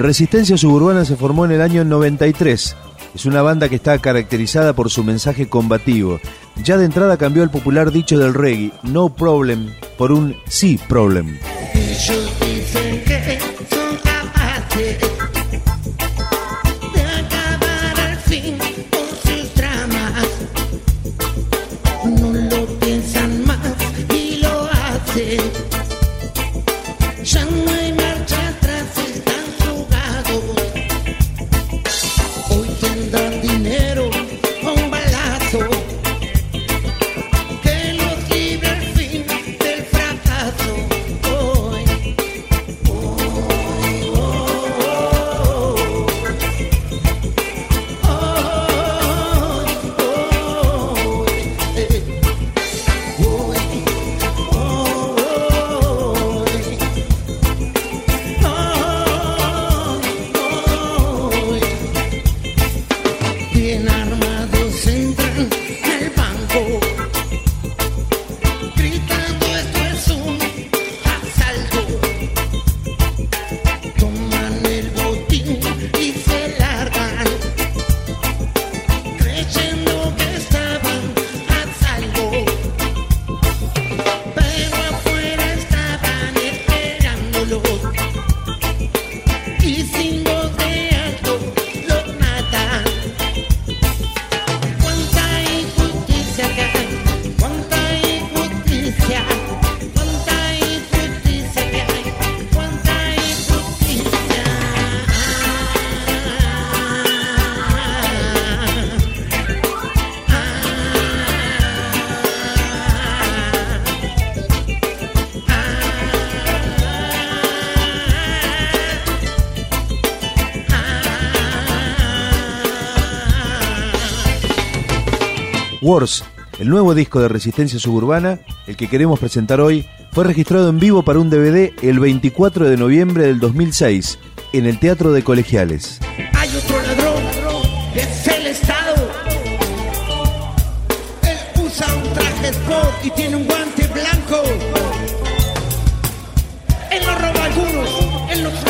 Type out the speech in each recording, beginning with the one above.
Resistencia Suburbana se formó en el año 93. Es una banda que está caracterizada por su mensaje combativo. Ya de entrada cambió el popular dicho del reggae, no problem, por un sí problem. Wars, el nuevo disco de Resistencia Suburbana, el que queremos presentar hoy, fue registrado en vivo para un DVD el 24 de noviembre del 2006 en el Teatro de Colegiales. Hay otro ladrón, es el Estado. Él usa un traje sport y tiene un guante blanco. Él no roba a algunos, él los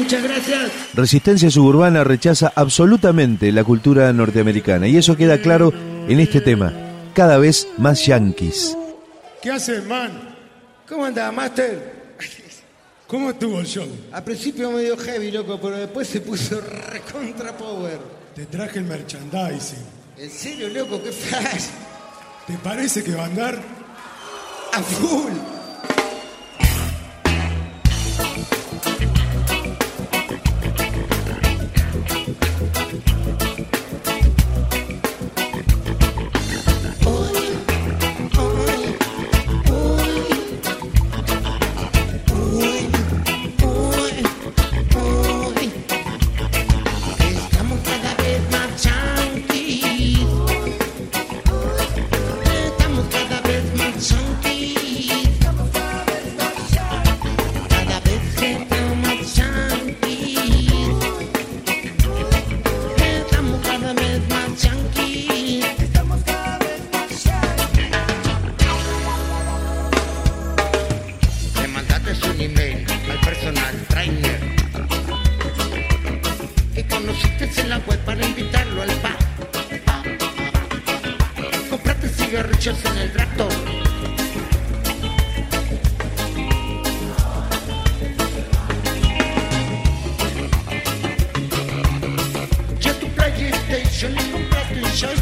Muchas gracias. Resistencia Suburbana rechaza absolutamente la cultura norteamericana y eso queda claro en este tema, cada vez más yankees. ¿Qué haces, man? ¿Cómo anda, Master? ¿Cómo estuvo el show? Al principio medio heavy, loco, pero después se puso recontra power. Te traje el merchandising. ¿En serio, loco? ¿Qué flash? ¿Te parece que va a andar? A full.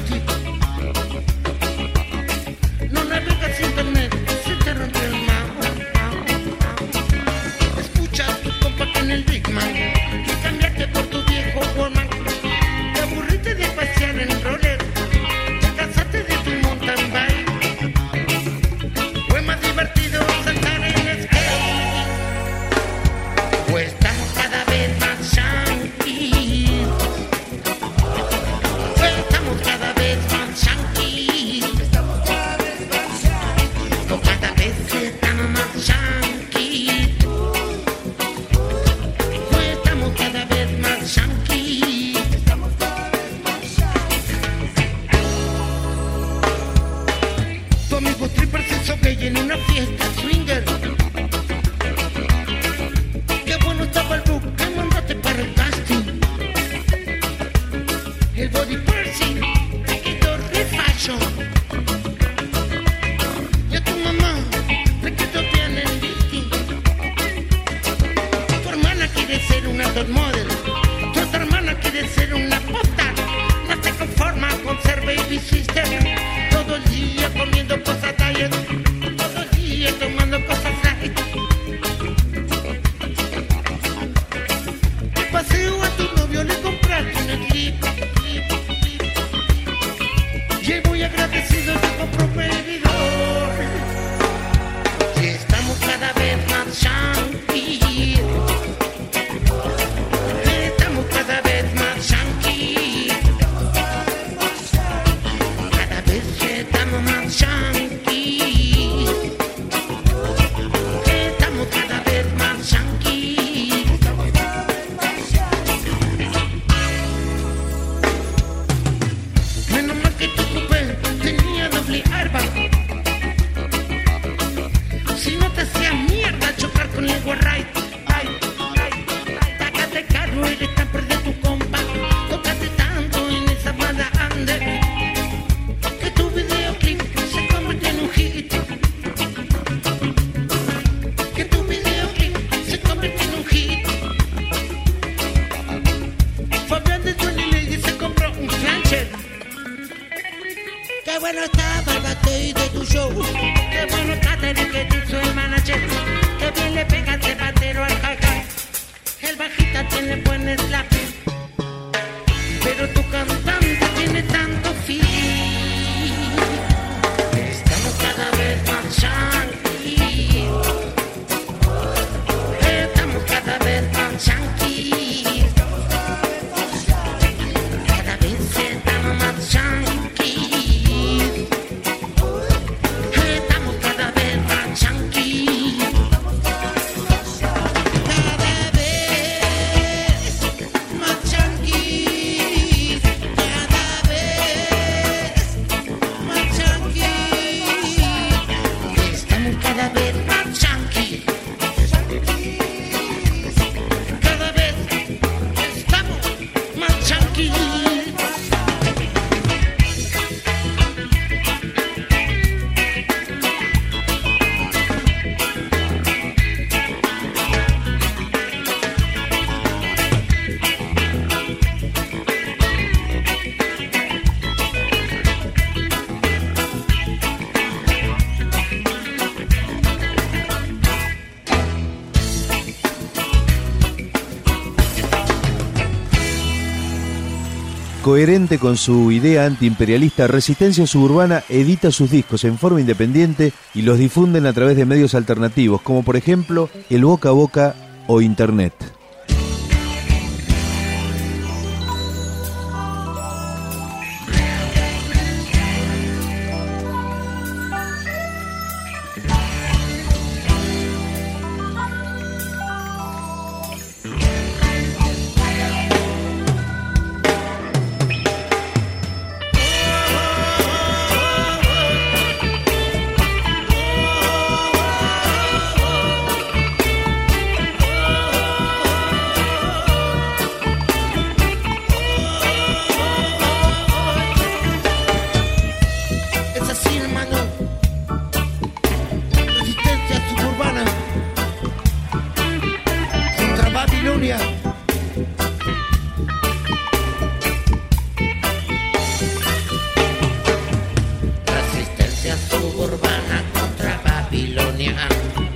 people. that money. Coherente con su idea antiimperialista, Resistencia Suburbana edita sus discos en forma independiente y los difunden a través de medios alternativos, como por ejemplo el boca a boca o Internet. hand.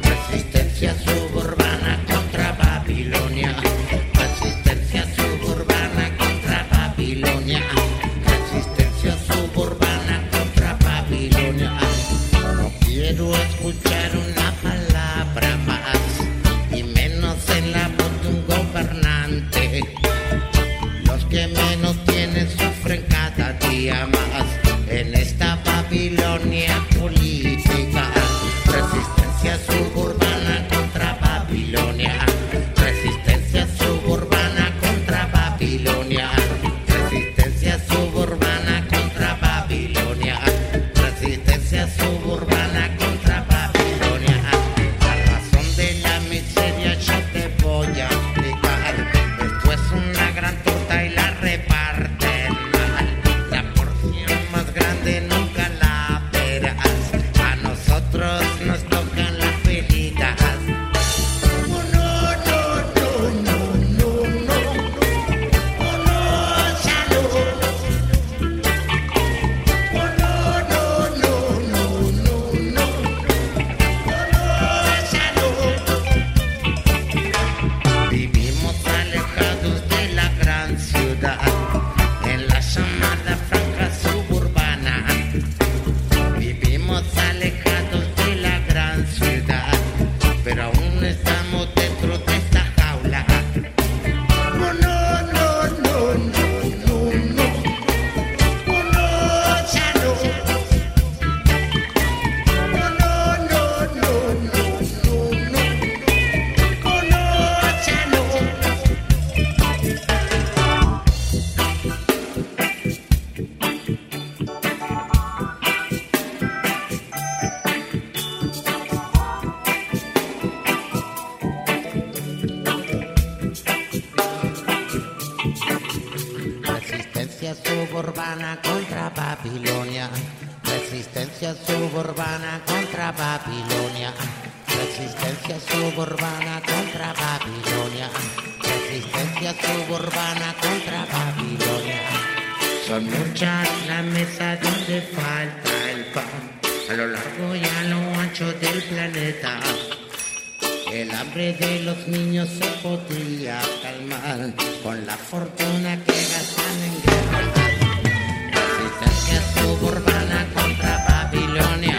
suburbana contra Babilonia. Resistencia suburbana contra Babilonia. Son muchas las mesas donde falta el pan, a lo largo y a lo ancho del planeta. El hambre de los niños se podría calmar con la fortuna que gastan en guerra. Resistencia suburbana contra Babilonia.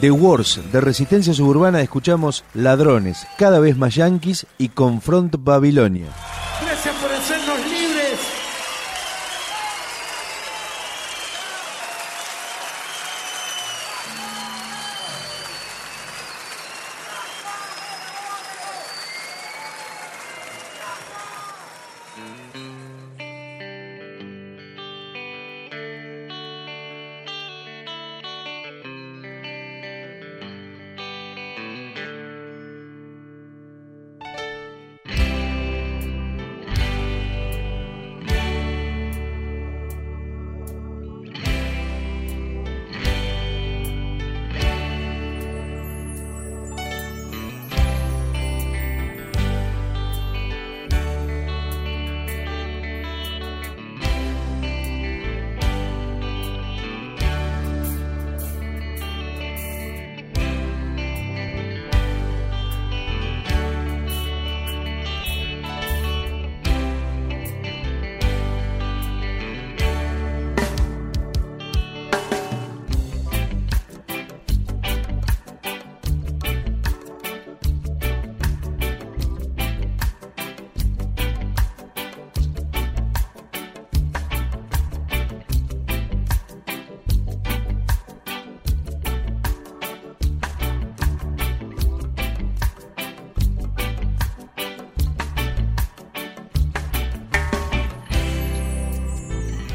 De Wars, de Resistencia Suburbana, escuchamos Ladrones, cada vez más yanquis y Confront Babilonia.